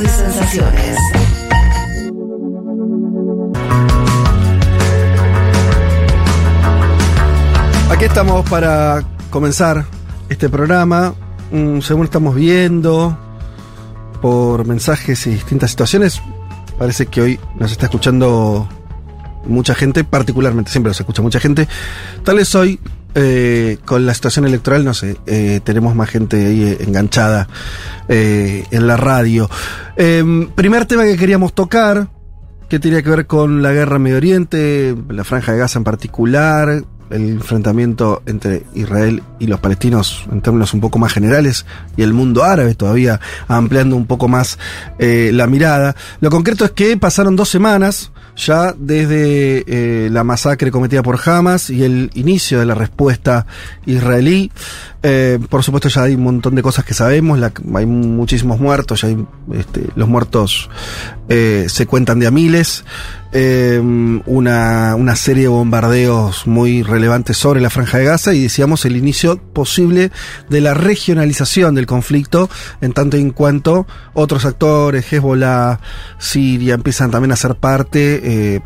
De sensaciones. Aquí estamos para comenzar este programa. Mm, según estamos viendo por mensajes y distintas situaciones, parece que hoy nos está escuchando mucha gente, particularmente, siempre nos escucha mucha gente. Tal vez hoy, eh, con la situación electoral, no sé, eh, tenemos más gente ahí eh, enganchada eh, en la radio. Em, primer tema que queríamos tocar, que tenía que ver con la guerra en Medio Oriente, la franja de Gaza en particular, el enfrentamiento entre Israel y los palestinos en términos un poco más generales y el mundo árabe todavía ampliando un poco más eh, la mirada. Lo concreto es que pasaron dos semanas ya desde eh, la masacre cometida por Hamas y el inicio de la respuesta israelí. Eh, por supuesto ya hay un montón de cosas que sabemos, hay muchísimos muertos, ya hay, este, los muertos eh, se cuentan de a miles, eh, una, una serie de bombardeos muy relevantes sobre la franja de Gaza y decíamos el inicio posible de la regionalización del conflicto en tanto y en cuanto otros actores, Hezbollah, Siria, empiezan también a ser parte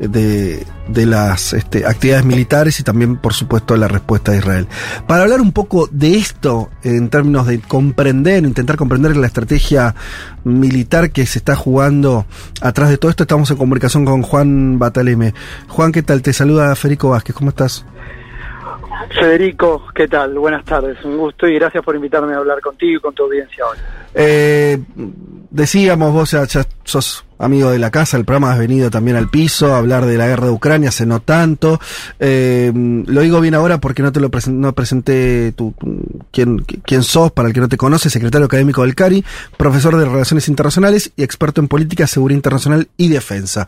de, de las este, actividades militares y también, por supuesto, la respuesta de Israel. Para hablar un poco de esto en términos de comprender, intentar comprender la estrategia militar que se está jugando atrás de todo esto, estamos en comunicación con Juan Bataleme. Juan, ¿qué tal? Te saluda Federico Vázquez, ¿cómo estás? Federico, ¿qué tal? Buenas tardes, un gusto y gracias por invitarme a hablar contigo y con tu audiencia hoy. Eh, decíamos, vos ya, sos amigo de la casa, el programa has venido también al piso a hablar de la guerra de Ucrania, hace no tanto. Eh, lo digo bien ahora porque no te lo presen- no presenté tu- quién, quién sos, para el que no te conoce, secretario académico del CARI, profesor de Relaciones Internacionales y experto en política, seguridad internacional y defensa.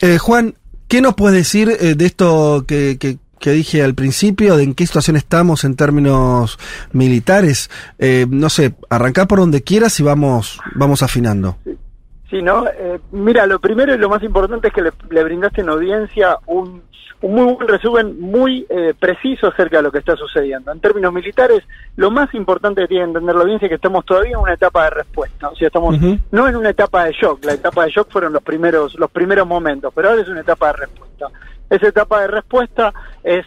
Eh, Juan, ¿qué nos puedes decir eh, de esto que, que- que dije al principio, de en qué situación estamos en términos militares? Eh, no sé, arrancá por donde quieras y vamos, vamos afinando. Sí, ¿no? Eh, mira, lo primero y lo más importante es que le, le brindaste en audiencia un, un muy buen resumen, muy eh, preciso acerca de lo que está sucediendo. En términos militares, lo más importante que tiene que entender la audiencia es que estamos todavía en una etapa de respuesta. O sea, estamos no en una etapa de shock. La etapa de shock fueron los primeros, los primeros momentos, pero ahora es una etapa de respuesta. Esa etapa de respuesta es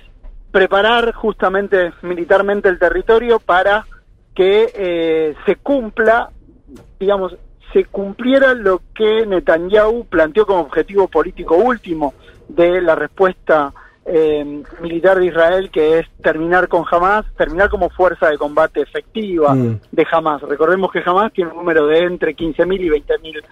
preparar justamente militarmente el territorio para que eh, se cumpla, digamos, se cumpliera lo que Netanyahu planteó como objetivo político último de la respuesta eh, militar de Israel, que es terminar con Hamas, terminar como fuerza de combate efectiva Mm. de Hamas. Recordemos que Hamas tiene un número de entre 15.000 y 20.000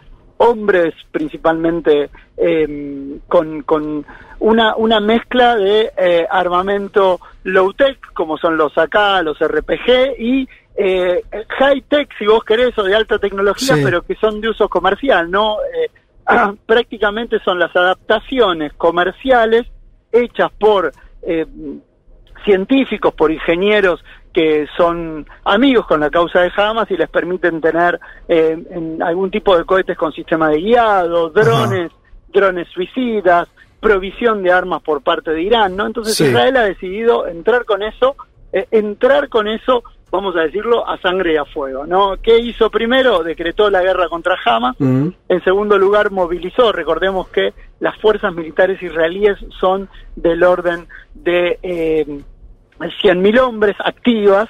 hombres, principalmente eh, con, con una, una mezcla de eh, armamento low-tech, como son los AK, los RPG, y eh, high-tech, si vos querés, o de alta tecnología, Sí. pero que son de uso comercial, ¿no? Eh, prácticamente son las adaptaciones comerciales hechas por eh, científicos, por ingenieros que son amigos con la causa de Hamas y les permiten tener eh, en algún tipo de cohetes con sistema de guiado, drones, drones suicidas, provisión de armas por parte de Irán, ¿no? Entonces Sí. Israel ha decidido entrar con eso, eh, entrar con eso, vamos a decirlo, a sangre y a fuego, ¿no? ¿Qué hizo primero? Decretó la guerra contra Hamas, en segundo lugar, movilizó. Recordemos que las fuerzas militares israelíes son del orden de eh, 100.000 hombres activas,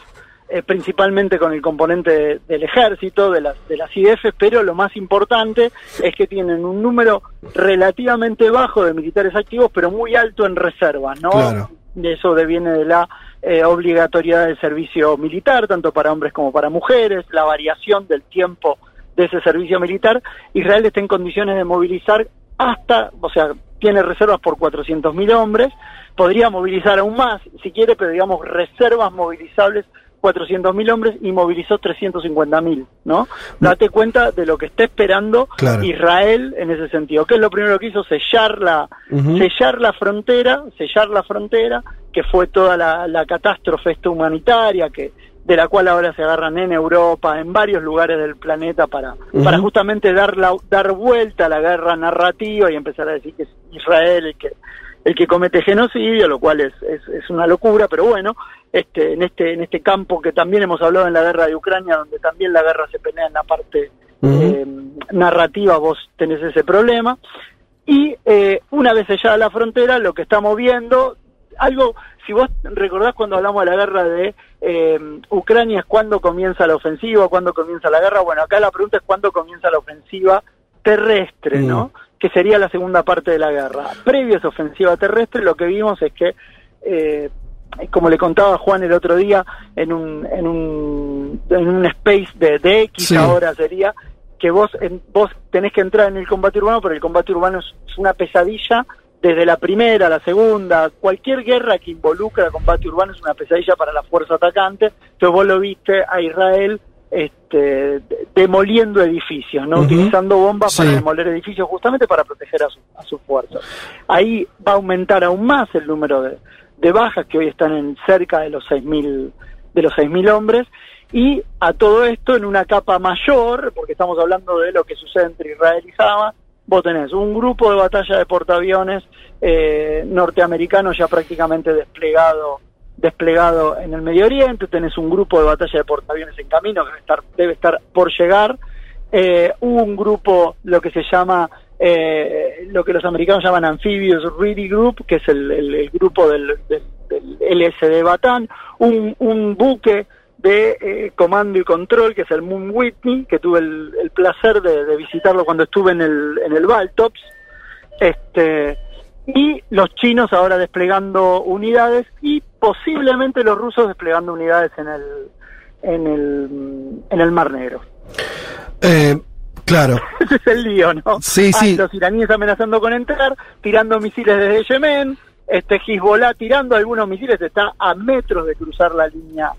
eh, principalmente con el componente de- del ejército, de las, de las IDF, pero lo más importante es que tienen un número relativamente bajo de militares activos, pero muy alto en reserva, ¿no? Claro. De eso deviene de la eh, obligatoriedad del servicio militar, tanto para hombres como para mujeres, la variación del tiempo de ese servicio militar. Israel está en condiciones de movilizar hasta, o sea, tiene reservas por 400.000 hombres, podría movilizar aún más, si quiere, pero digamos reservas movilizables 400.000 hombres y movilizó 350.000, ¿no? Date cuenta de lo que está esperando Claro. Israel en ese sentido. ¿Qué es lo primero que hizo? Sellar la, sellar la frontera, sellar la frontera, que fue toda la, la catástrofe esta humanitaria que de la cual ahora se agarran en Europa, en varios lugares del planeta para, para justamente dar la, dar vuelta a la guerra narrativa y empezar a decir que es Israel el que el que comete genocidio, lo cual es, es, es una locura, pero bueno, este, en este, en este campo que también hemos hablado en la guerra de Ucrania, donde también la guerra se pelea en la parte eh, narrativa vos tenés ese problema. Y eh, una vez sellada la frontera, lo que estamos viendo, algo, si vos recordás cuando hablamos de la guerra de eh, Ucrania, es cuándo comienza la ofensiva, cuándo comienza la guerra. Bueno, acá la pregunta es cuándo comienza la ofensiva terrestre, ¿no? Que sería la segunda parte de la guerra. Previo a esa ofensiva terrestre, lo que vimos es que eh, como le contaba Juan el otro día en un en un, en un space de, de X ahora sería que vos en, vos tenés que entrar en el combate urbano pero el combate urbano es, una pesadilla desde la primera, la segunda, cualquier guerra que involucra combate urbano es una pesadilla para la fuerza atacante. Entonces vos lo viste a Israel este, demoliendo edificios, no utilizando bombas para demoler edificios justamente para proteger a, su, a sus fuerzas. Ahí va a aumentar aún más el número de, de bajas que hoy están en cerca de los 6.000 de los 6.000 hombres y a todo esto en una capa mayor, porque estamos hablando de lo que sucede entre Israel y Hamas, vos tenés un grupo de batalla de portaaviones eh, norteamericanos ya prácticamente desplegado desplegado en el Medio Oriente, tenés un grupo de batalla de portaaviones en camino que debe estar, debe estar por llegar, eh, un grupo, lo que se llama eh, lo que los americanos llaman Amphibious Ready Group, que es el, grupo del, LSD Batán, un, un buque de eh, comando y control, que es el Moon Whitney, que tuve el, placer de, visitarlo cuando estuve en el, en el Baltops, este, y los chinos ahora desplegando unidades y posiblemente los rusos desplegando unidades en el, en el, en el Mar Negro. Eh, Claro. Ese es el lío, ¿no? Sí, sí. Los iraníes amenazando con entrar, tirando misiles desde Yemen, este Hezbollah tirando algunos misiles, está a metros de cruzar la línea,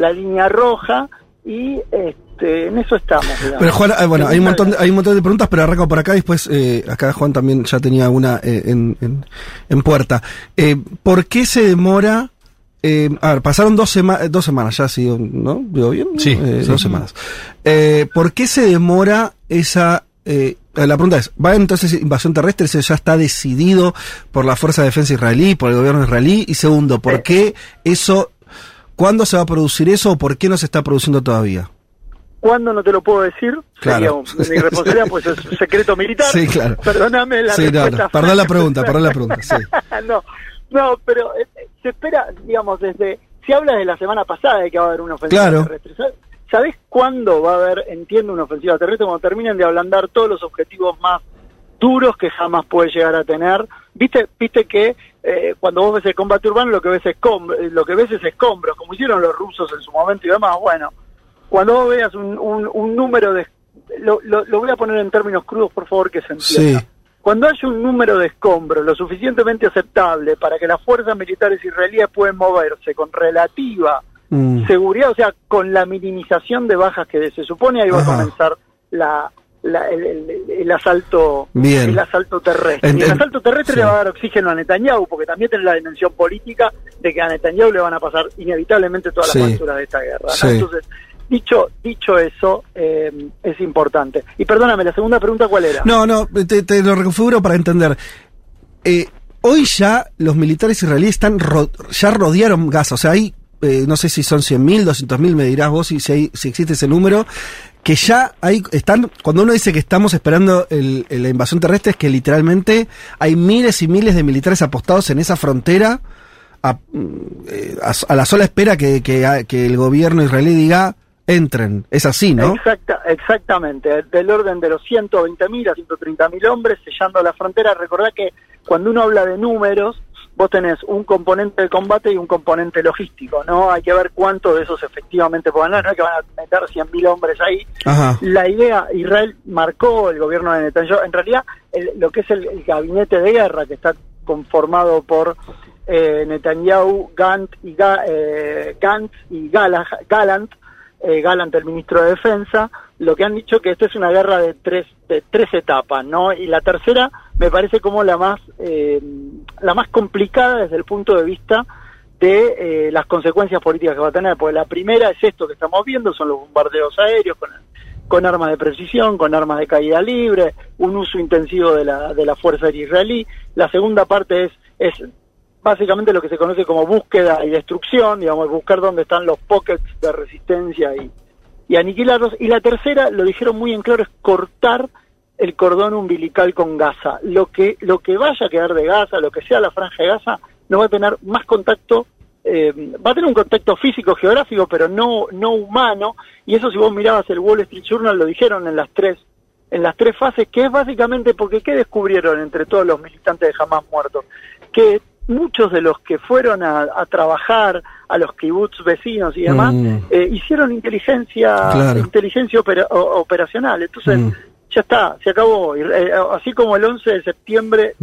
la línea roja y este, en eso estamos. Pero Juan, eh, bueno, hay un montón, de, hay un montón de preguntas, pero arranco por acá. Después, eh, acá Juan también ya tenía una eh, en, en, en, puerta. Eh, ¿Por qué se demora eh, a ver, pasaron dos, dos semanas ya, ¿sí? ¿no? ¿Digo bien? Sí, eh, Dos semanas. Eh, ¿Por qué se demora esa... Eh, la pregunta es, ¿va entonces invasión terrestre? ¿Eso ya está decidido por la Fuerza de Defensa israelí, por el gobierno israelí? Y segundo, ¿por qué eso... ¿Cuándo se va a producir eso o por qué no se está produciendo todavía? ¿Cuándo no te lo puedo decir? Claro. Sería mi responsabilidad, pues es secreto militar. Sí, claro. Perdóname la sí, respuesta. Perdón la pregunta, perdón la pregunta, sí. no, no, pero eh, se espera, digamos, desde... Si hablas de la semana pasada de que va a haber una ofensiva terrestre, ¿sabes cuándo va a haber, entiendo, una ofensiva terrestre? Cuando terminen de ablandar todos los objetivos más duros que jamás puede llegar a tener. Viste, viste que eh, cuando vos ves el combate urbano lo que ves es lo que ves es escombros, como hicieron los rusos en su momento y demás. Bueno, cuando vos veas un, un, número de lo, lo, voy a poner en términos crudos, por favor, que se entienda. Cuando hay un número de escombros lo suficientemente aceptable para que las fuerzas militares israelíes puedan moverse con relativa mm. seguridad, o sea, con la minimización de bajas que se supone, ahí va a comenzar la, el, asalto el asalto terrestre. el asalto terrestre le va a dar oxígeno a Netanyahu, porque también tiene la dimensión política de que a Netanyahu le van a pasar inevitablemente todas las facturas de esta guerra. Entonces, Dicho, dicho eso, eh, es importante. Y perdóname, la segunda pregunta, ¿cuál era? No, no, te, lo reconfiguro para entender. Eh, hoy ya los militares israelíes están ya rodearon Gaza, o sea, hay, eh, no sé si son 100.000, 200.000, me dirás vos si, si, si existe ese número, que ya hay, están, cuando uno dice que estamos esperando el, la invasión terrestre, es que literalmente hay miles y miles de militares apostados en esa frontera a, a, la sola espera que, que, que el gobierno israelí diga entren. Es así, ¿no? Exacta, exactamente, del orden de los 120.000 a 130.000 hombres sellando la frontera. Recordad que cuando uno habla de números, vos tenés un componente de combate y un componente logístico, ¿no? Hay que ver cuántos de esos efectivamente pueden dar, no es que van a meter 100.000 hombres ahí. La idea, Israel marcó el gobierno de Netanyahu, en realidad lo que es el, gabinete de guerra que está conformado por eh, Netanyahu, Gant y, eh, Gantz y Galant, eh, Galant, el ministro de Defensa, lo que han dicho que esto es una guerra de tres, de tres etapas, ¿no? Y la tercera me parece como la más, eh, la más complicada desde el punto de vista de eh, las consecuencias políticas que va a tener, porque la primera es esto que estamos viendo, son los bombardeos aéreos con, con armas de precisión, con armas de caída libre, un uso intensivo de la, de la fuerza israelí. La segunda parte es, es básicamente lo que se conoce como búsqueda y destrucción, digamos, buscar dónde están los pockets de resistencia y, y aniquilarlos. Y la tercera, lo dijeron muy en claro, es cortar el cordón umbilical con Gaza. Lo que, lo que vaya a quedar de Gaza, lo que sea la franja de Gaza, no va a tener más contacto, eh, va a tener un contacto físico, geográfico, pero no, no humano, y eso si vos mirabas el Wall Street Journal lo dijeron en las tres, en las tres fases, que es básicamente porque ¿qué descubrieron entre todos los militantes de Hamas muertos? Que muchos de los que fueron a, trabajar a los kibbutz vecinos y demás, mm. eh, hicieron inteligencia, inteligencia operacional. Entonces, mm. Ya está, se acabó. Eh, así como el 11 de septiembre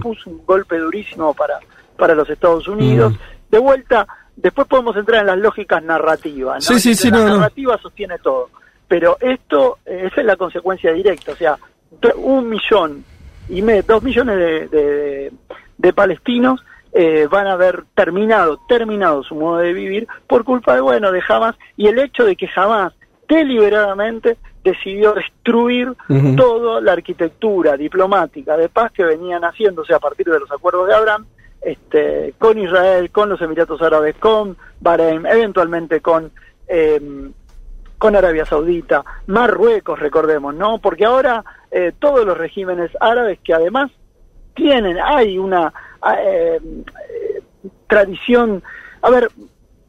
puso un golpe durísimo para, para los Estados Unidos. Mm. De vuelta, después podemos entrar en las lógicas narrativas. ¿no? Sí, sí, la narrativa sostiene todo. Pero esto, eh, esa es la consecuencia directa. O sea, un millón y medio, dos millones de, de palestinos eh, van a haber terminado, terminado su modo de vivir por culpa de, bueno, de Hamas y el hecho de que Hamas deliberadamente decidió destruir toda la arquitectura diplomática de paz que venían haciéndose a partir de los acuerdos de Abraham este, con Israel, con los Emiratos Árabes, con Bahrein, eventualmente con, em, con Arabia Saudita, Marruecos, recordemos, ¿no? Porque ahora eh, todos los regímenes árabes que además tienen, hay una eh, tradición, a ver,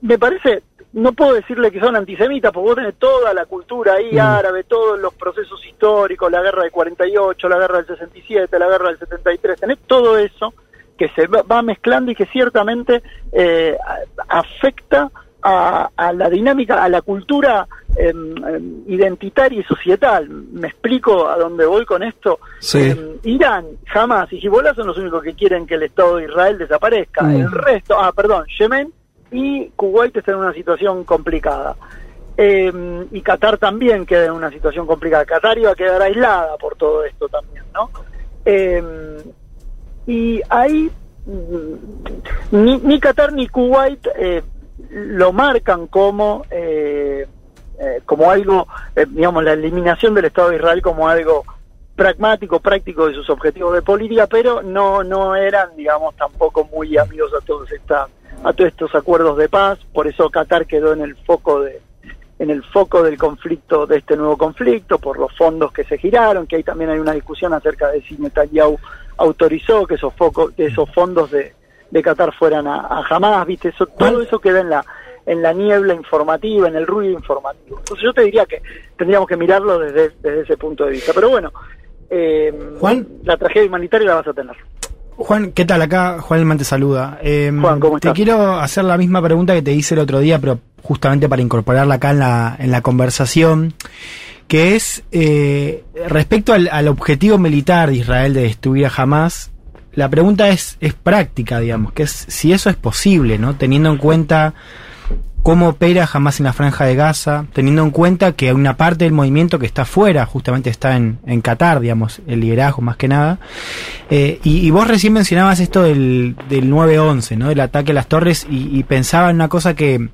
me parece, no puedo decirle que son antisemitas, porque vos tenés toda la cultura ahí mm. árabe, todos los procesos históricos, la guerra del 48, la guerra del 67, la guerra del 73, tenés todo eso que se va mezclando y que ciertamente eh, afecta a, la dinámica, a la cultura em, identitaria y societal. Me explico a dónde voy con esto. Em, Irán, jamás y Hezbollah son los únicos que quieren que el Estado de Israel desaparezca. Mm. El resto, ah, perdón, Yemen y Kuwait están en una situación complicada. y Qatar también queda en una situación complicada. Qatar iba a quedar aislada por todo esto también, ¿no? y ahí mm, ni, ni Qatar ni Kuwait eh, lo marcan como eh, eh, como algo, eh, digamos, la eliminación del Estado de Israel como algo pragmático, práctico de sus objetivos de política, pero no no eran, digamos, tampoco muy amigos a todos esta, a todos estos acuerdos de paz. Por eso Qatar quedó en el foco de en el foco del conflicto de este nuevo conflicto por los fondos que se giraron, que ahí también hay una discusión acerca de si Netanyahu autorizó que esos focos, esos fondos de de Qatar fueran a, jamás, viste, eso, todo eso queda en la en la niebla informativa, en el ruido informativo. Entonces yo te diría que tendríamos que mirarlo desde, desde ese punto de vista. Pero bueno, eh, Juan, la tragedia humanitaria la vas a tener. Juan, ¿qué tal? Acá Juan Elman te saluda. Eh, Juan, ¿cómo estás? Te quiero hacer la misma pregunta que te hice el otro día, pero justamente para incorporarla acá en la, en la conversación, que es eh, respecto al, al, objetivo militar de Israel de destruir a Hamas, la pregunta es, es práctica, digamos, que es si eso es posible, ¿no? Teniendo en cuenta cómo opera jamás en la franja de Gaza, teniendo en cuenta que una parte del movimiento que está fuera, justamente está en, en Qatar, digamos, el liderazgo más que nada. Eh, y, vos recién mencionabas esto del, del 9-11, ¿no? Del ataque a las torres, y pensaba en una cosa que,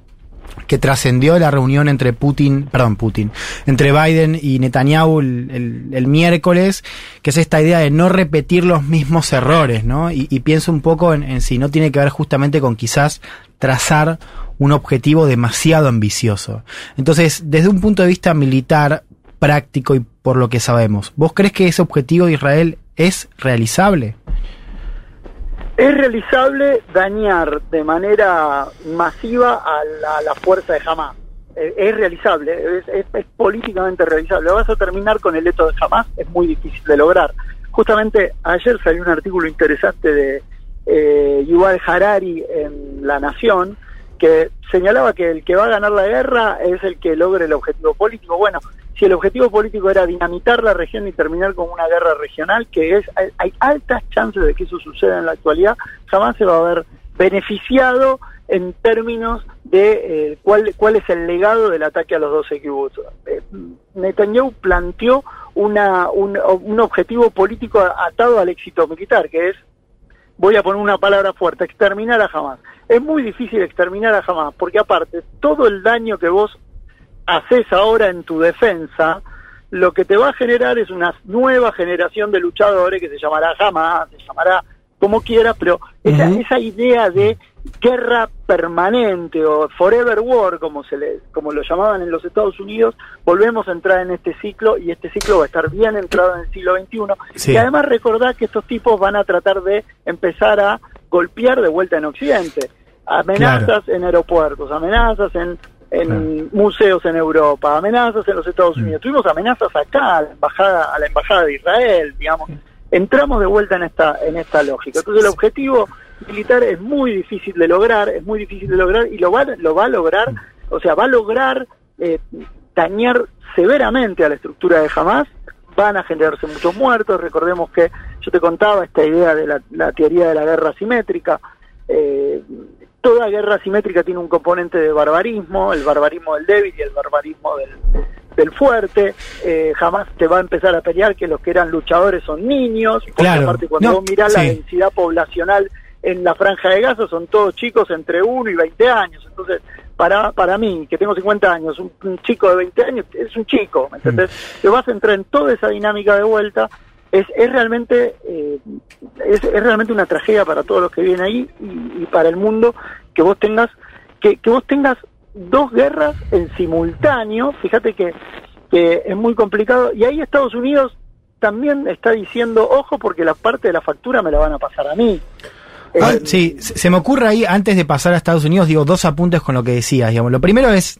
que trascendió la reunión entre Putin, perdón, Putin, entre Biden y Netanyahu el, miércoles, que es esta idea de no repetir los mismos errores, ¿no? Y, pienso un poco en, si no tiene que ver justamente con quizás trazar un objetivo demasiado ambicioso. Entonces, desde un punto de vista militar, práctico y por lo que sabemos, ¿vos crees que ese objetivo de Israel es realizable? Es realizable dañar de manera masiva a la, fuerza de Hamas. Eh, es, realizable, es, políticamente realizable. Vas a terminar con el hecho de Hamas, es muy difícil de lograr. Justamente ayer salió un artículo interesante de eh, Yuval Harari en La Nación que señalaba que el que va a ganar la guerra es el que logre el objetivo político. Bueno, si el objetivo político era dinamitar la región y terminar con una guerra regional, que es hay, altas chances de que eso suceda en la actualidad, jamás se va a ver beneficiado en términos de eh, cuál, cuál es el legado del ataque a los 12 kibbutz. Eh, Netanyahu planteó una, un, un objetivo político atado al éxito militar, que es, voy a poner una palabra fuerte, exterminar a Hamas. Es muy difícil exterminar a Hamas, porque aparte, todo el daño que vos haces ahora en tu defensa, lo que te va a generar es una nueva generación de luchadores que se llamará jamás, se llamará como quiera, pero esa, esa idea de guerra permanente o forever war, como se le, como lo llamaban en los Estados Unidos, volvemos a entrar en este ciclo y este ciclo va a estar bien entrado en el siglo XXI. Y además recordar que estos tipos van a tratar de empezar a golpear de vuelta en Occidente. Amenazas en aeropuertos, amenazas en, en museos en Europa, amenazas en los Estados Unidos. Mm. Tuvimos amenazas acá a la embajada, a la embajada de Israel, digamos. Entramos de vuelta en esta en esta lógica. Entonces el objetivo militar es muy difícil de lograr, es muy difícil de lograr y lo va lo va a lograr, o sea, va a lograr eh, dañar severamente a la estructura de Hamas van a generarse muchos muertos. Recordemos que yo te contaba esta idea de la, teoría de la guerra simétrica. Eh, toda guerra simétrica tiene un componente de barbarismo, el barbarismo del débil y el barbarismo del, fuerte. Eh, jamás te va a empezar a pelear que los que eran luchadores son niños. Porque aparte, cuando vos mirás la densidad poblacional en la franja de Gaza, son todos chicos entre 1 y 20 años. Entonces, para, para mí, que tengo 50 años, un, chico de 20 años es un chico, ¿me entendés? Mm. Te vas a entrar en toda esa dinámica de vuelta. Es, es realmente eh, es, realmente una tragedia para todos los que viven ahí y, para el mundo que vos tengas que, que vos tengas dos guerras en simultáneo. Fíjate que, que es muy complicado y ahí Estados Unidos también está diciendo ojo porque la parte de la factura me la van a pasar a mí. Ah, sí, se me ocurre ahí, antes de pasar a Estados Unidos, digo, dos apuntes con lo que decías, digamos. Lo primero es,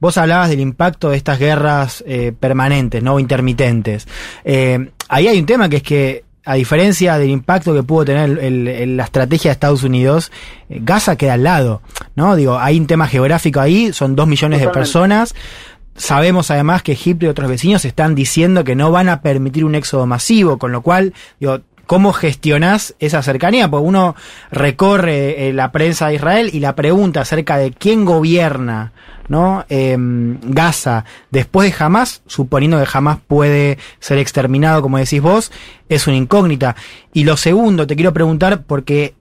vos hablabas del impacto de estas guerras eh, permanentes, no intermitentes. Eh, ahí hay un tema que es que, a diferencia del impacto que pudo tener el, la estrategia de Estados Unidos, eh, Gaza queda al lado, ¿no? Digo, hay un tema geográfico ahí, son dos millones de personas. Sabemos además que Egipto y otros vecinos están diciendo que no van a permitir un éxodo masivo, con lo cual, digo, ¿Cómo gestionás esa cercanía? Porque uno recorre eh, la prensa de Israel y la pregunta acerca de quién gobierna ¿no? Em, Gaza después de Hamas, suponiendo que Hamas puede ser exterminado, como decís vos, es una incógnita. Y lo segundo, te quiero preguntar, porque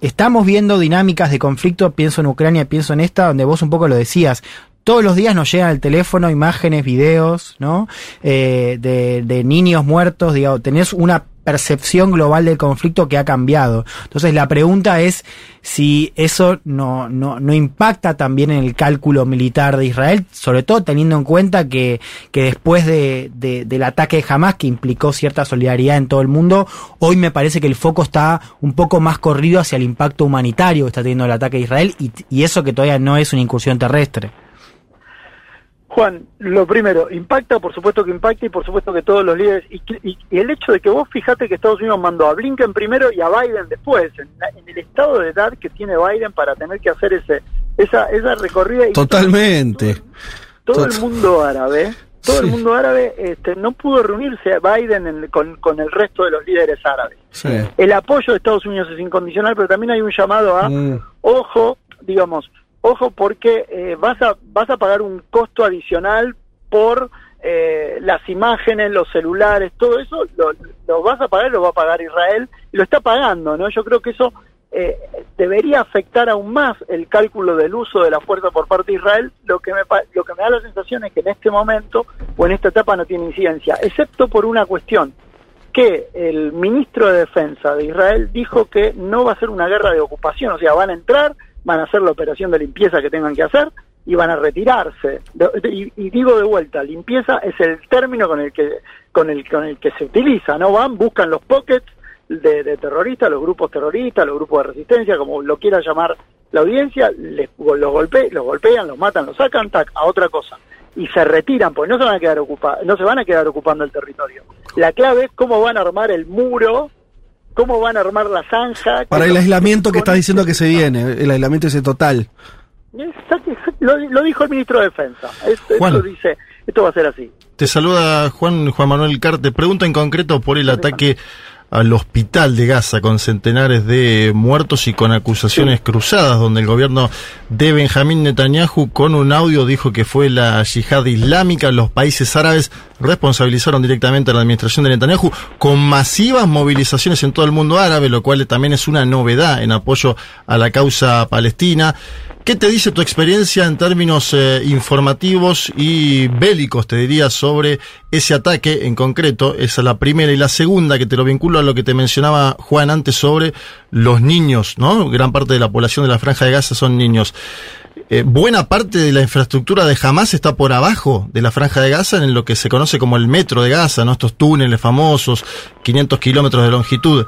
estamos viendo dinámicas de conflicto, pienso en Ucrania, pienso en esta, donde vos un poco lo decías, todos los días nos llegan al teléfono imágenes, videos, ¿no? Eh, de, de, niños muertos, digamos, tenés una percepción global del conflicto que ha cambiado. Entonces la pregunta es si eso no, no, no impacta también en el cálculo militar de Israel, sobre todo teniendo en cuenta que, que después de, del ataque de Hamas, que implicó cierta solidaridad en todo el mundo, hoy me parece que el foco está un poco más corrido hacia el impacto humanitario que está teniendo el ataque de Israel y, y eso que todavía no es una incursión terrestre. Juan, lo primero, impacta, por supuesto que impacta y por supuesto que todos los líderes, y, el hecho de que vos fijate que Estados Unidos mandó a Blinken primero y a Biden después, en, el estado de edad que tiene Biden para tener que hacer ese esa, esa recorrida. Totalmente. todo, el mundo árabe, todo el mundo árabe este, no pudo reunirse a Biden con, con, el resto de los líderes árabes. El apoyo de Estados Unidos es incondicional, pero también hay un llamado a, mm. ojo, digamos, ojo porque eh, vas, a, vas a pagar un costo adicional por eh, las imágenes, los celulares, todo eso lo, vas a pagar, lo va a pagar Israel y lo está pagando, ¿no? Yo creo que eso eh, debería afectar aún más el cálculo del uso de la fuerza por parte de Israel. Lo que me lo que me da la sensación es que en este momento o en esta etapa no tiene incidencia, excepto por una cuestión que el ministro de Defensa de Israel dijo que no va a ser una guerra de ocupación, o sea, van a entrar van a hacer la operación de limpieza que tengan que hacer y van a retirarse. Y, digo de vuelta, limpieza es el término con el que con el con el que se utiliza, no van, buscan los pockets de, terroristas, los grupos terroristas, los grupos de resistencia, como lo quiera llamar la audiencia, les, los, golpe, los golpean, los matan, los sacan, tac, a otra cosa. Y se retiran, porque no se van a quedar ocupa no se van a quedar ocupando el territorio. La clave es cómo van a armar el muro cómo van a armar la zanja. Para el aislamiento que estás diciendo que se viene, el aislamiento ese total. Lo, dijo el ministro de Defensa. Esto, dice, esto va a ser así. Te saluda Juan Juan Manuel Carte. Pregunta en concreto por el ataque al hospital de Gaza con centenares de muertos y con acusaciones cruzadas, donde el gobierno de Benjamín Netanyahu con un audio dijo que fue la yihad islámica. Los países árabes responsabilizaron directamente a la administración de Netanyahu con masivas movilizaciones en todo el mundo árabe, lo cual también es una novedad en apoyo a la causa palestina. ¿Qué te dice tu experiencia en términos eh, informativos y bélicos, te diría, sobre ese ataque en concreto? Esa es la primera. Y la segunda, que te lo vinculo a lo que te mencionaba Juan antes sobre los niños, ¿no? Gran parte de la población de la Franja de Gaza son niños. Eh, buena parte de la infraestructura de Hamas está por abajo de la Franja de Gaza en lo que se conoce como el metro de Gaza, ¿no? Estos túneles famosos, 500 kilómetros de longitud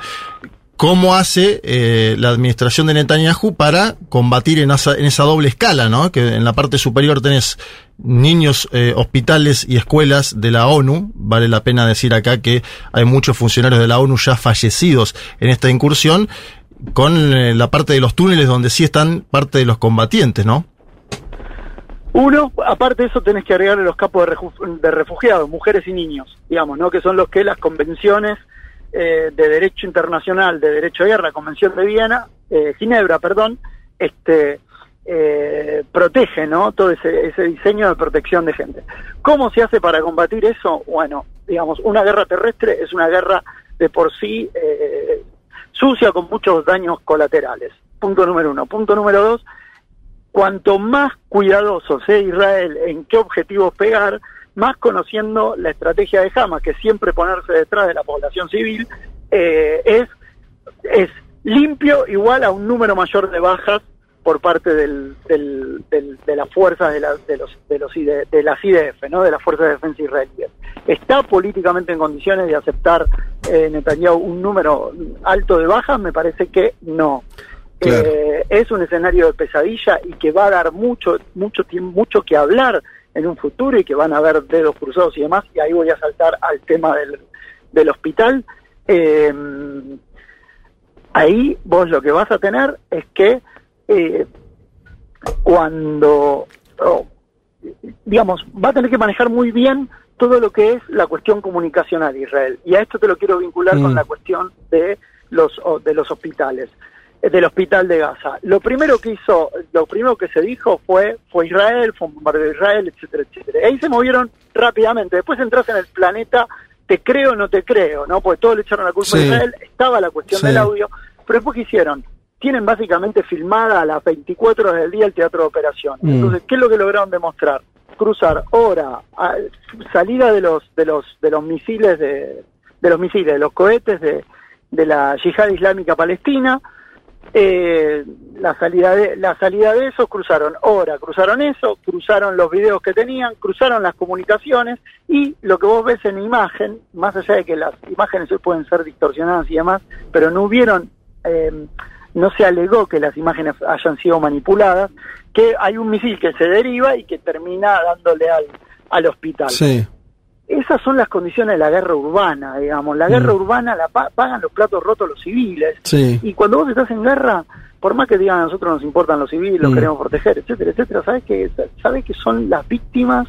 cómo hace eh, la administración de Netanyahu para combatir en esa, en esa doble escala, ¿no? Que en la parte superior tenés niños, eh, hospitales y escuelas de la ONU. Vale la pena decir acá que hay muchos funcionarios de la ONU ya fallecidos en esta incursión, con eh, la parte de los túneles donde sí están parte de los combatientes, ¿no? Uno, aparte de eso tenés que agregarle los capos de, refugiados, mujeres y niños, digamos, ¿no? Que son los que las convenciones eh, de Derecho Internacional de Derecho de Guerra, Convención de Viena, eh, Ginebra, perdón, este, eh, protege ¿no? todo ese, ese diseño de protección de gente. ¿Cómo se hace para combatir eso? Bueno, digamos, una guerra terrestre es una guerra de por sí eh, sucia con muchos daños colaterales. Punto número uno. Punto número dos, cuanto más cuidadoso sea Israel en qué objetivos pegar, más conociendo la estrategia de Hamas, que siempre ponerse detrás de la población civil, eh, es, es limpio igual a un número mayor de bajas por parte del, del, de las fuerzas de, la, de los de los de, las IDF, ¿no? de las fuerzas de defensa israelíes. ¿Está políticamente en condiciones de aceptar eh, Netanyahu un número alto de bajas? Me parece que no. Eh, es un escenario de pesadilla y que va a dar mucho mucho mucho que hablar en un futuro y que van a haber dedos cruzados y demás, y ahí voy a saltar al tema del, del hospital. Eh, ahí vos lo que vas a tener es que eh, cuando, oh, digamos, va a tener que manejar muy bien todo lo que es la cuestión comunicacional Israel. Y a esto te lo quiero vincular con Mm. la cuestión de los, de los hospitales eh, del hospital de Gaza. Lo primero que hizo, lo primero que se dijo fue fue Israel, fue un bombardeo de Israel, etcétera, etcétera. Ahí se movieron rápidamente. Después entras en el planeta, te creo o no te creo, ¿no? Porque todos le echaron la culpa Sí. a Israel, estaba la cuestión Sí. del audio, pero después ¿qué hicieron? Tienen básicamente filmada a las 24 horas del día el teatro de operaciones. Mm. Entonces, ¿qué es lo que lograron demostrar? Cruzar hora, a- salida de los de los de los misiles de, de los misiles, de los cohetes de, de la yihad islámica palestina, eh, la salida de la salida de esos cruzaron hora, cruzaron eso, cruzaron los videos que tenían, cruzaron las comunicaciones y lo que vos ves en imagen, más allá de que las imágenes pueden ser distorsionadas y demás, pero no hubieron, eh, no se alegó que las imágenes hayan sido manipuladas, que hay un misil que se deriva y que termina dándole al, al hospital. Sí. Esas son las condiciones de la guerra urbana, digamos. La guerra Mm. urbana la pa- pagan los platos rotos los civiles. Sí. Y cuando vos estás en guerra, por más que digan a nosotros nos importan los civiles, los Mm. queremos proteger, etcétera, etcétera, sabes que sabes que son las víctimas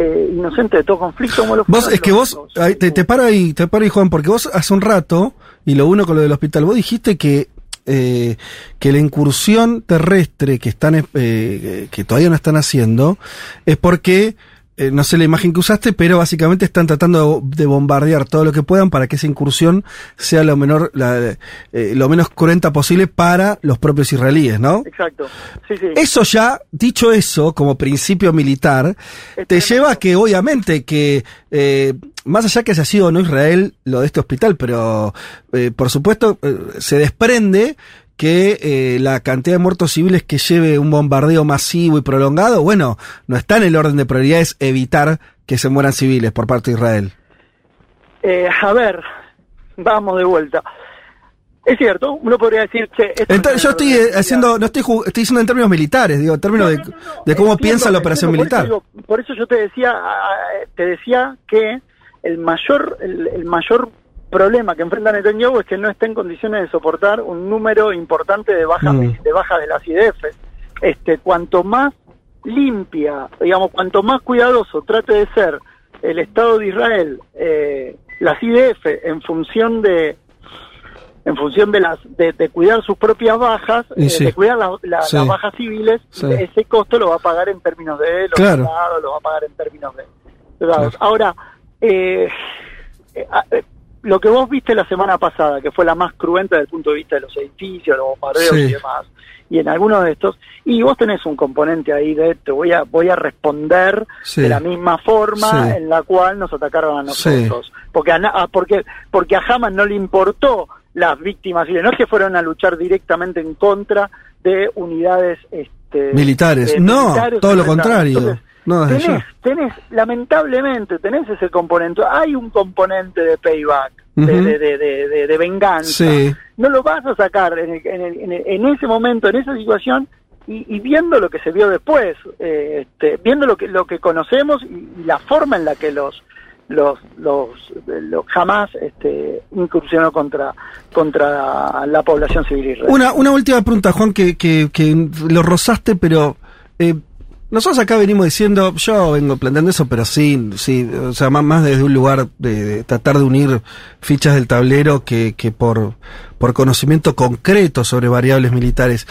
eh, inocentes de todo conflicto como los Vos, es que vos, los- ahí te, te ahí, te paro ahí, Juan, porque vos hace un rato, y lo uno con lo del hospital, vos dijiste que, eh, que la incursión terrestre que están, eh, que todavía no están haciendo, es porque, eh, no sé la imagen que usaste, pero básicamente están tratando de, de bombardear todo lo que puedan para que esa incursión sea lo menor, la, eh, lo menos cruenta posible para los propios israelíes, ¿no? Exacto. Sí, sí. Eso ya, dicho eso, como principio militar, te tremendo. lleva a que obviamente que, eh, más allá que haya sido no Israel lo de este hospital, pero eh, por supuesto se desprende que eh, la cantidad de muertos civiles que lleve un bombardeo masivo y prolongado, bueno, no está en el orden de prioridades evitar que se mueran civiles por parte de Israel. Eh, a ver, vamos de vuelta. Es cierto, uno podría decir que... Entonces, yo es estoy eh, haciendo, no estoy, estoy diciendo en términos militares, digo, en términos de, No, no, no, no. de cómo Entiendo, piensa la operación entiendo, militar. Por eso, digo, por eso yo te decía, te decía que el mayor, el, el mayor problema que enfrenta Netanyahu es que no está en condiciones de soportar un número importante de bajas Mm. de bajas de las IDF. Este, cuanto más limpia, digamos, cuanto más cuidadoso trate de ser el Estado de Israel, eh, las IDF en función de en función de las de, de cuidar sus propias bajas, eh, sí. de cuidar la- la- Sí. las bajas civiles, Sí. ese costo lo va a pagar en términos de los Claro. lo va a pagar en términos de soldados. Ahora, eh, eh, lo que vos viste la semana pasada, que fue la más cruenta desde el punto de vista de los edificios, los bombardeos Sí. y demás, y en algunos de estos, y vos tenés un componente ahí de te voy a voy a responder Sí. de la misma forma Sí. en la cual nos atacaron a nosotros, porque a, porque porque a Hamas no le importó las víctimas civiles, no es que fueron a luchar directamente en contra de unidades este, Militares. No, militares todo lo contrario. Entonces, No, tenés, tenés, lamentablemente, tenés ese componente. Hay un componente de payback, de, Ujú. de, de, de- de- de venganza. Sí. No lo vas a sacar en, el- en, el- en el- en ese momento, en esa situación, y, y viendo lo que se vio después, eh, este, viendo lo que, lo que conocemos y, y la forma en la que los los los, los jamás este, incursionó contra contra la población civil israelí. Una, una última pregunta, Juan, que, que, que lo rozaste, pero eh, nosotros acá venimos diciendo, yo vengo planteando eso, pero sí, sí, o sea, más, más desde un lugar de, tratar de unir fichas del tablero que, que por, por conocimiento concreto sobre variables militares.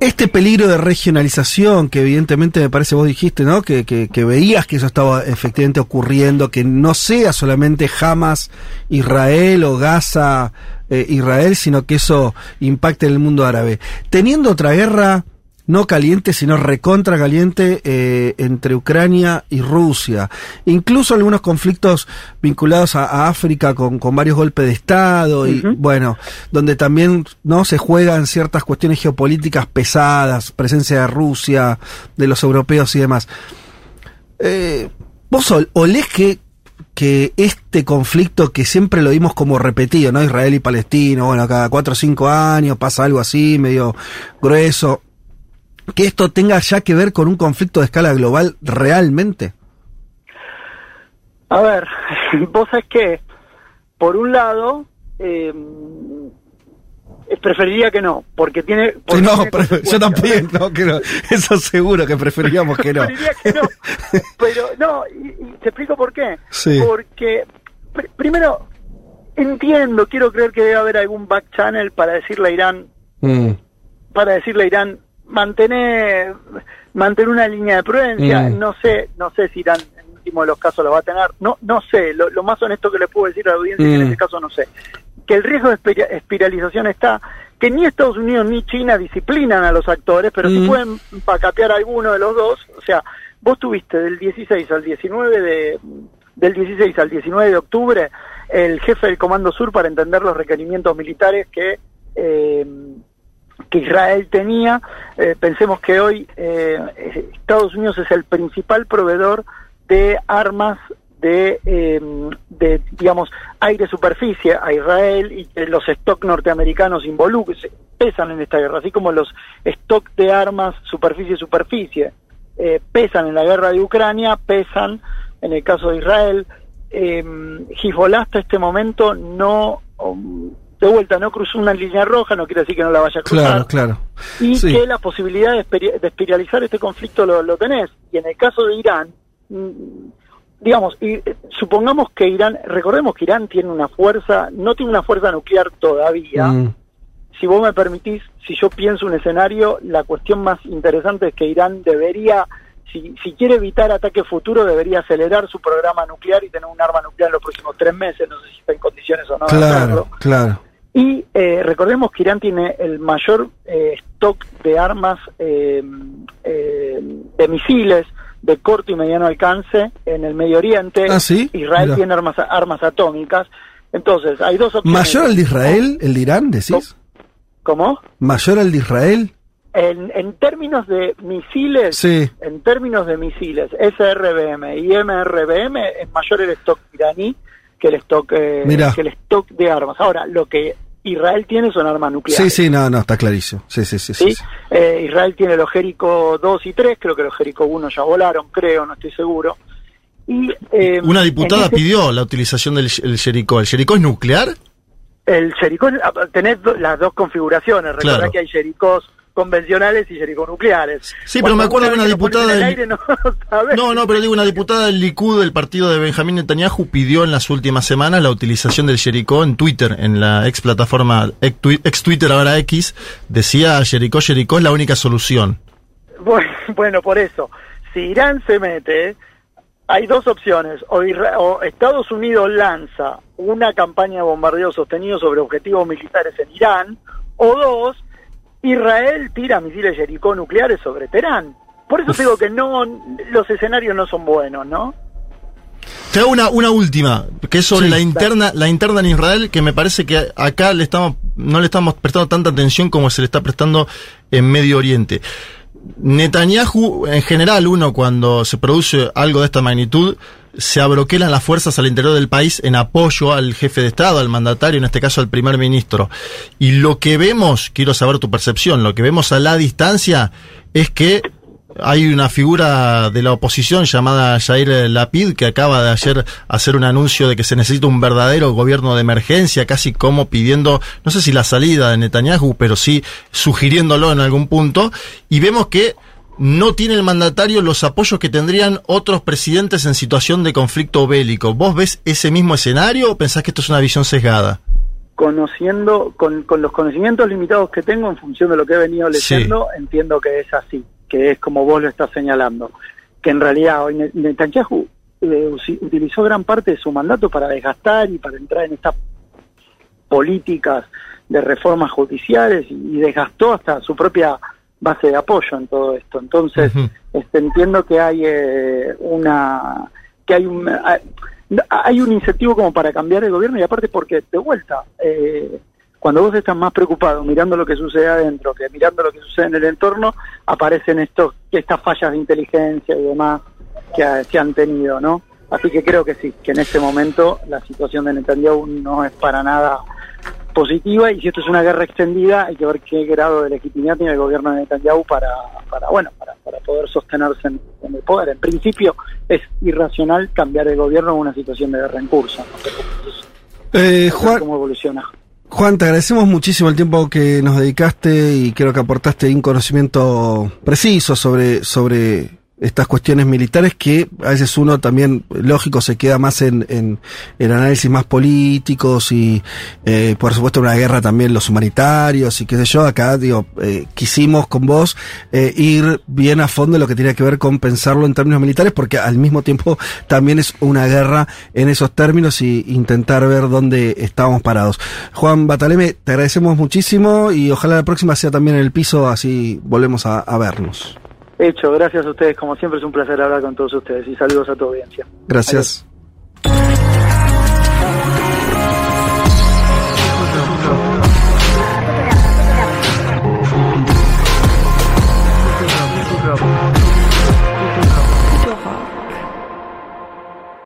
Este peligro de regionalización que evidentemente me parece vos dijiste, ¿no? Que, que, que veías que eso estaba efectivamente ocurriendo, que no sea solamente Hamas Israel o Gaza eh, Israel, sino que eso impacte en el mundo árabe. Teniendo otra guerra no caliente, sino recontra caliente eh, entre Ucrania y Rusia. Incluso algunos conflictos vinculados a, a África con, con varios golpes de Estado y, bueno, donde también no se juegan ciertas cuestiones geopolíticas pesadas, presencia de Rusia, de los europeos y demás. Eh, ¿Vos ol- olés que, que este conflicto que siempre lo vimos como repetido, ¿no? Israel y Palestino, bueno, cada cuatro o cinco años pasa algo así, medio grueso, que esto tenga ya que ver con un conflicto de escala global realmente? A ver, vos sabés que, por un lado, eh, preferiría que no, porque tiene... Sí, porque no, tiene pero yo también, no, que no, eso seguro que preferiríamos que no. Que no. Pero no, y, y te explico por qué. Sí. Porque, pr- primero, entiendo, quiero creer que debe haber algún back channel para decirle a Irán, Mm, para decirle a Irán, mantener, mantener una línea de prudencia. Mm. No sé, no sé si Irán en último de los casos lo va a tener. No, no sé. Lo, lo más honesto que le puedo decir a la audiencia es que en Mm. este caso no sé. Que el riesgo de espira- espiralización está, que ni Estados Unidos ni China disciplinan a los actores, pero si Mm. pueden pacatear a alguno de los dos, o sea, vos tuviste del 16 al 19 de del 16 al 19 de octubre el jefe del Comando Sur para entender los requerimientos militares que eh, que Israel tenía. Eh, pensemos que hoy eh, Estados Unidos es el principal proveedor de armas de, eh, de digamos, aire-superficie a Israel y que los stock norteamericanos involucran, pesan en esta guerra, así como los stock de armas superficie-superficie eh, pesan en la guerra de Ucrania, pesan en el caso de Israel. Eh, hasta este momento no, um, de vuelta, no cruzó una línea roja, no quiere decir que no la vaya a cruzar claro, claro. y Sí. que la posibilidad de, de espiralizar este conflicto lo, lo tenés. Y en el caso de Irán, mm, digamos, y, eh, supongamos que Irán, recordemos que Irán tiene una fuerza, no tiene una fuerza nuclear todavía. Mm, Si vos me permitís, si yo pienso un escenario, la cuestión más interesante es que Irán debería, si, si quiere evitar ataque futuro, debería acelerar su programa nuclear y tener un arma nuclear en los próximos tres meses. No sé si está en condiciones o no. claro, claro. Y eh, recordemos que Irán tiene el mayor eh, stock de armas eh, eh, de misiles de corto y mediano alcance en el Medio Oriente. Ah, ¿sí? Israel Mira. tiene armas armas atómicas. Entonces, hay dos opciones. ¿Mayor al de Israel, el de Irán, decís? ¿Cómo? ¿Mayor al de Israel? En, en términos de misiles, Sí. en términos de misiles, SRBM y MRBM es mayor el stock iraní que el stock eh, que el stock de armas. Ahora, lo que Israel tiene son armas nucleares. Sí, sí, no, no, está clarísimo. Sí, sí, sí. sí, ¿sí? Eh, Israel tiene los Jericho 2 y 3, creo que los Jericho 1 ya volaron, creo, no estoy seguro. Y, eh, Una diputada ese- pidió la utilización del el Jericó. ¿El Jericó es nuclear? El Jericho, ah, tenés las dos configuraciones, recordá Claro. que hay Jericos convencionales y Jericho nucleares. Sí, pero me acuerdo de una diputada del- aire, no. No, no, pero digo, una diputada del Likud del partido de Benjamín Netanyahu pidió en las últimas semanas la utilización del Jericó en Twitter, en la ex plataforma, ex twi- ex Twitter ahora X, decía Jericó, Jericó es la única solución. Bueno, bueno, por eso, si Irán se mete, hay dos opciones. O, o Estados Unidos lanza una campaña de bombardeo sostenido sobre objetivos militares en Irán, o dos, Israel tira misiles Jericó nucleares sobre Teherán. Por eso digo que no, los escenarios no son buenos, ¿no? Te hago una, una última, que es sobre Sí, la interna, la interna en Israel, que me parece que acá le estamos, no le estamos prestando tanta atención como se le está prestando en Medio Oriente. Netanyahu, en general, uno cuando se produce algo de esta magnitud, se abroquelan las fuerzas al interior del país en apoyo al jefe de Estado, al mandatario, en este caso al primer ministro. Y lo que vemos, quiero saber tu percepción, lo que vemos a la distancia es que hay una figura de la oposición llamada Jair Lapid que acaba de ayer hacer un anuncio de que se necesita un verdadero gobierno de emergencia, casi como pidiendo, no sé si la salida de Netanyahu, pero sí sugiriéndolo en algún punto. Y vemos que no tiene el mandatario los apoyos que tendrían otros presidentes en situación de conflicto bélico. ¿Vos ves ese mismo escenario o pensás que esto es una visión sesgada? Conociendo, con, con los conocimientos limitados que tengo en función de lo que he venido Sí. leyendo, entiendo que es así, que es como vos lo estás señalando. Que en realidad hoy Ne- Netanyahu eh, utilizó gran parte de su mandato para desgastar y para entrar en estas políticas de reformas judiciales y, y desgastó hasta su propia base de apoyo en todo esto. Entonces, este, entiendo que hay eh, una que hay un hay- hay un incentivo como para cambiar el gobierno y aparte porque de vuelta eh, cuando vos estás más preocupado mirando lo que sucede adentro que mirando lo que sucede en el entorno aparecen estos estas fallas de inteligencia y demás que, ha- que han tenido no así que creo que sí que en este momento la situación de Netanyahu no es para nada positiva y si esto es una guerra extendida hay que ver qué grado de legitimidad tiene el gobierno de Netanyahu para, para bueno para, para poder sostenerse en, en el poder. En principio es irracional cambiar el gobierno en una situación de guerra en curso. No Eh, Juan, cómo evoluciona. Juan, te agradecemos muchísimo el tiempo que nos dedicaste y creo que aportaste un conocimiento preciso sobre, sobre estas cuestiones militares que a veces uno también, lógico, se queda más en, en, en análisis más políticos y, eh, por supuesto, una guerra también los humanitarios y qué sé yo. Acá, digo, eh, quisimos con vos eh, ir bien a fondo en lo que tenía que ver con pensarlo en términos militares porque al mismo tiempo también es una guerra en esos términos y intentar ver dónde estábamos parados. Juan Bataleme, te agradecemos muchísimo y ojalá la próxima sea también en el piso, así volvemos a, a vernos. Hecho, gracias a ustedes. Como siempre es un placer hablar con todos ustedes y saludos a tu audiencia. Gracias.